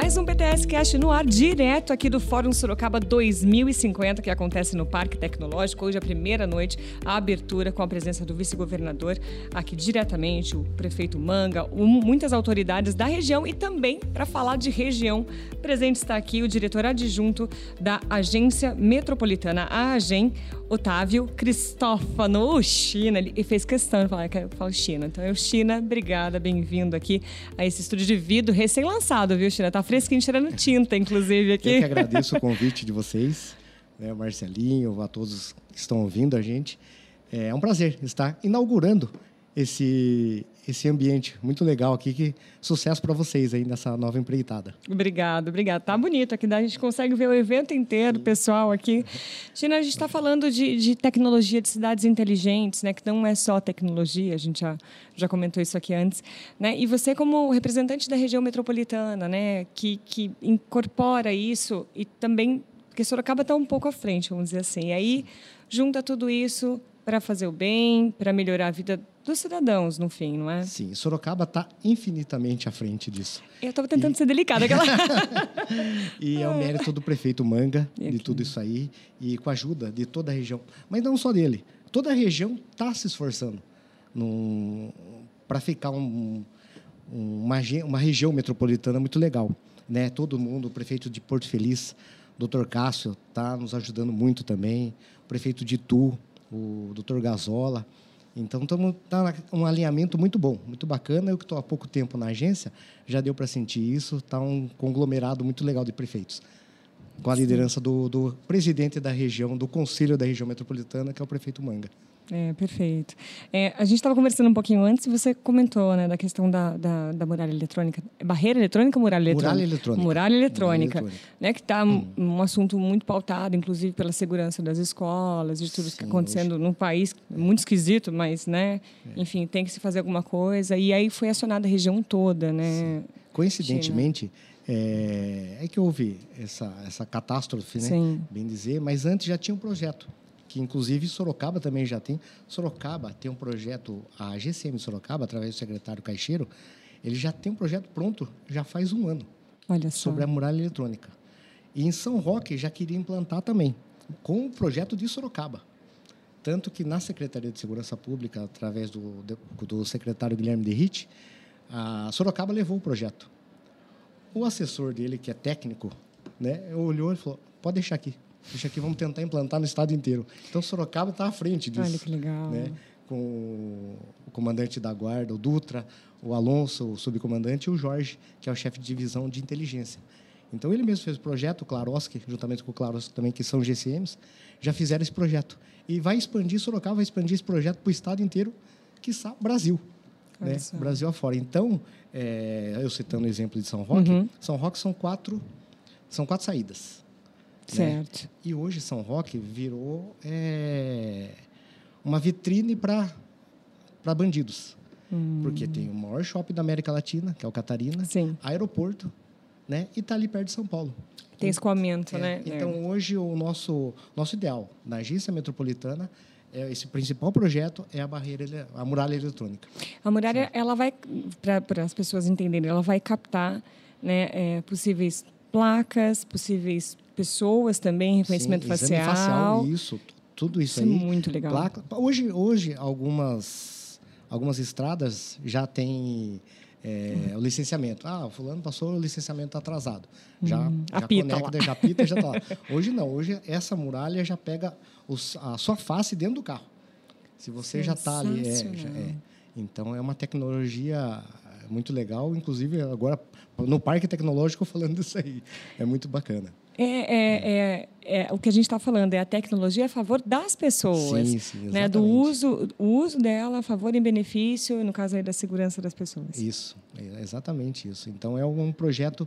Mais um BTS Cast no ar, direto aqui do Fórum Sorocaba 2050, que acontece no Parque Tecnológico. Hoje, a primeira noite, a abertura com a presença do vice-governador, aqui diretamente, o prefeito Manga, muitas autoridades da região e também, para falar de região, presente está aqui o diretor adjunto da Agência Metropolitana, a AGEM, Otávio Cristófano, o China. Ele fez questão de falar que eu falo China. Então, eu, China, obrigada, bem-vindo aqui a esse estúdio de vidro recém-lançado, viu, China? Tá fresquinho, tirando tinta, inclusive, aqui. Eu que agradeço o convite de vocês, né, Marcelinho, a todos que estão ouvindo a gente. É um prazer estar inaugurando esse, esse ambiente muito legal aqui. Que sucesso para vocês aí nessa nova empreitada. Obrigado, obrigado. Tá bonito aqui, a gente consegue ver o evento inteiro, pessoal aqui. Tina, a gente está falando de, de, tecnologia de cidades inteligentes, né? Que não é só tecnologia, a gente já, já comentou isso aqui antes, né? E você como representante da região metropolitana, né? Que, que incorpora isso e também porque Sorocaba está um pouco à frente, vamos dizer assim. E aí junta tudo isso para fazer o bem, para melhorar a vida dos cidadãos, no fim, não é? Sim, Sorocaba está infinitamente à frente disso. Eu estava tentando e... ser delicada. Aquela... e é o mérito do prefeito Manga, e de tudo isso aí, e com a ajuda de toda a região. Mas não só dele. Toda a região está se esforçando para ficar um, uma, uma região metropolitana muito legal. Né? Todo mundo, o prefeito de Porto Feliz, doutor Cássio, está nos ajudando muito também. O prefeito de Itu, o doutor Gazola. Então, estamos tá um alinhamento muito bom, muito bacana. Eu que estou há pouco tempo na agência, já deu para sentir isso. Está um conglomerado muito legal de prefeitos, com a liderança do, do presidente da região, do conselho da região metropolitana, que é o prefeito Manga. É, perfeito. É, a gente estava conversando um pouquinho antes e você comentou né, da questão da, da, da muralha eletrônica. Barreira eletrônica ou muralha eletrônica? Muralha eletrônica. Muralha eletrônica. Muralha eletrônica. Né, que está hum. um assunto muito pautado, inclusive pela segurança das escolas, de tudo Sim, que está acontecendo hoje. num país muito esquisito, mas, né, é. enfim, tem que se fazer alguma coisa. E aí foi acionada a região toda, né? Sim. Coincidentemente, é, é, que houve essa, essa catástrofe, né? Sim. Bem dizer, mas antes já tinha um projeto que inclusive Sorocaba também já tem. Sorocaba tem um projeto, a GCM Sorocaba, através do secretário Caixeiro, ele já tem um projeto pronto, já faz um ano, sobre a muralha eletrônica. E em São Roque já queria implantar também, com o projeto de Sorocaba. Tanto que na Secretaria de Segurança Pública, através do, do secretário Guilherme Derrite, a Sorocaba levou o projeto. O assessor dele, que é técnico, né, olhou e falou: pode deixar aqui. Deixa aqui, vamos tentar implantar no estado inteiro. Então, Sorocaba está à frente disso. Olha que legal. Né? Com o comandante da guarda, o Dutra, o Alonso, o subcomandante, e o Jorge, que é o chefe de divisão de inteligência. Então, ele mesmo fez o projeto, o Klaroski, juntamente com o Klaroski também, que são GCMs, já fizeram esse projeto. E vai expandir, Sorocaba vai expandir esse projeto para o estado inteiro, que está Brasil. Né? Brasil afora. Então, é, eu citando o exemplo de São Roque, uhum. São Roque são quatro, são quatro saídas. Certo. Né? E hoje São Roque virou é, uma vitrine para bandidos. Hum. Porque tem o maior shopping da América Latina, que é o Catarina, Sim. aeroporto, né? E está ali perto de São Paulo. Tem escoamento, é, né? Então, é. hoje, o nosso, nosso ideal na agência metropolitana é, esse principal projeto é a barreira, a muralha eletrônica. A muralha, Sim. ela vai, para as pessoas entenderem, ela vai captar né, é, possíveis placas, possíveis pessoas também, reconhecimento Sim, facial. facial. Isso, tudo isso, isso aí. É muito legal. Placa. Hoje, hoje algumas, algumas estradas já têm é, o licenciamento. Ah, o fulano passou o licenciamento atrasado. Já, hum, já apita conecta, lá. já apita, já está lá. Hoje não, hoje essa muralha já pega os, a sua face dentro do carro. Se você já está ali. É, já é. Então é uma tecnologia muito legal, inclusive agora no parque tecnológico falando disso aí. É muito bacana. É, é, é, é, o que a gente está falando é a tecnologia a favor das pessoas, sim, sim, né? Do uso, o uso dela a favor e benefício, no caso aí da segurança das pessoas. Isso, é exatamente isso. Então é um projeto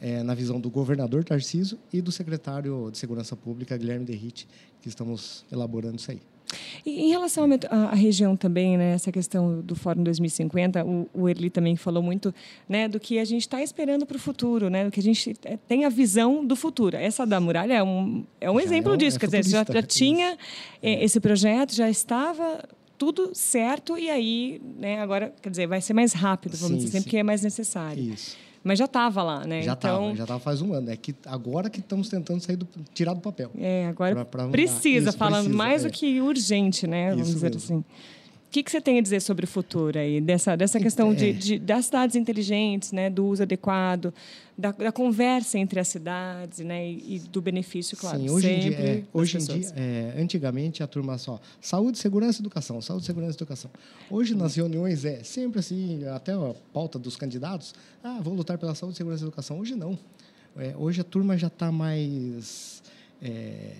é, na visão do governador Tarciso e do secretário de Segurança Pública Guilherme Derrite, que estamos elaborando isso aí. E em relação à região também, né, essa questão do Fórum 2050, o, o Erli também falou muito né, do que a gente está esperando para o futuro, né, do que a gente é, tem a visão do futuro. Essa da muralha é um, é um exemplo é disso, é quer dizer, já, já tinha é, esse projeto, já estava tudo certo e aí, né, agora, quer dizer, vai ser mais rápido, vamos sim, dizer, sim. porque é mais necessário. Isso. Mas já estava lá, né? Já estava, então... já estava faz um ano. É que agora que estamos tentando sair do, tirar do papel. É, agora pra, pra precisa, Isso, falando precisa, mais é. do que urgente, né? Vamos Isso dizer mesmo. assim. O que, que você tem a dizer sobre o futuro aí, dessa, dessa questão é. de, de, das cidades inteligentes, né, do uso adequado, da, da conversa entre as cidades né, e, e do benefício, claro, Sim, hoje em dia, é, hoje em dia é, antigamente a turma só, saúde, segurança educação, saúde, segurança educação. Hoje nas reuniões é sempre assim, até a pauta dos candidatos, ah, vou lutar pela saúde, segurança educação. Hoje não. É, hoje a turma já está mais é,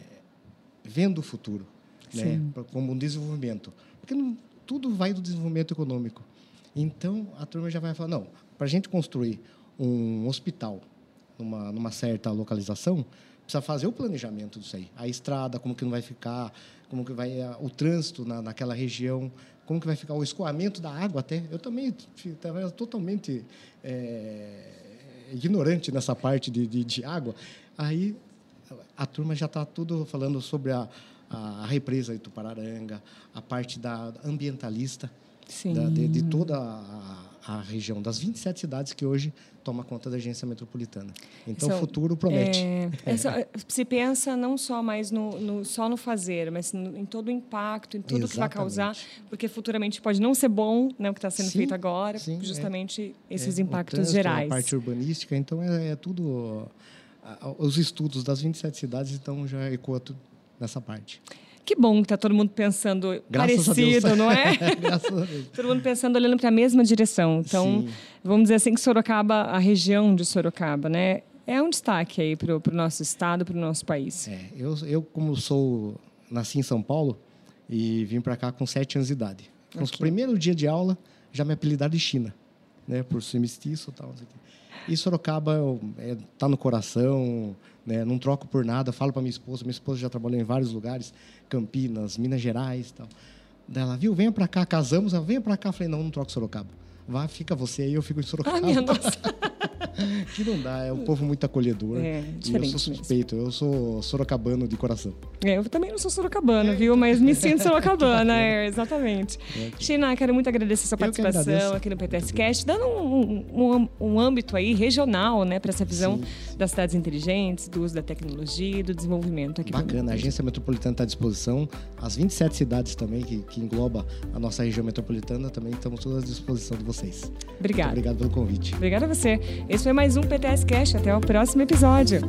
vendo o futuro, né, como um desenvolvimento. Porque não, tudo vai do desenvolvimento econômico. Então, a turma já vai falar, não, para a gente construir um hospital numa, numa certa localização, precisa fazer o planejamento disso aí. A estrada, como que não vai ficar, como que vai o trânsito na, naquela região, como que vai ficar o escoamento da água até. Eu também estava totalmente é, ignorante nessa parte de, de, de água. Aí a turma já está tudo falando sobre a, a, represa de Tupararanga, a parte da ambientalista da, de, de, toda a, a, região, das 27 cidades que hoje toma conta da agência metropolitana. Então, o futuro promete. É, essa, se pensa não só mais no, no, só no fazer, mas no, em todo o impacto, em tudo Exatamente. que vai causar, porque futuramente pode não ser bom né, o que está sendo sim, feito agora, sim, justamente é, esses é, impactos trânsito, gerais. A parte urbanística, então é, é tudo os estudos das 27 cidades então já ecoa nessa parte. Que bom que está todo mundo pensando Graças parecido, não é? Graças a Deus. todo mundo pensando, olhando para a mesma direção. Então, Sim. vamos dizer assim que Sorocaba, a região de Sorocaba, né, é um destaque aí para o nosso estado, para o nosso país. É, eu, eu, como sou, nasci em São Paulo e vim para cá com sete anos de idade. Okay. No primeiro dia de aula, já me apelidaram de China, né, por ser mestiço e tal. E Sorocaba está é, tá no coração, né? Não troco por nada. Falo para minha esposa. Minha esposa já trabalhou em vários lugares, Campinas, Minas Gerais, tal. Daí ela viu, venha para cá, casamos, ela venha para cá. Falei, não, não troco Sorocaba. Vá, fica você aí, eu fico em Sorocaba. Ah, minha nossa. que não dá, é um povo muito acolhedor. É, eu sou suspeito, mesmo. eu sou sorocabano de coração. É, eu também não sou sorocabano, é. viu? Mas me sinto sorocabana, é, exatamente. É, China, quero muito agradecer a sua participação aqui no PTS Cast, dando um, um, um, âmbito aí regional, né, para essa visão sim, sim. das cidades inteligentes, do uso da tecnologia e do desenvolvimento aqui. Bacana, a Agência Metropolitana está à disposição, as 27 cidades também, que, que engloba a nossa região metropolitana, também estamos todas à disposição de vocês vocês. Obrigada. Muito obrigado pelo convite. Obrigada a você. Esse foi mais um PTS Cash. Até o próximo episódio.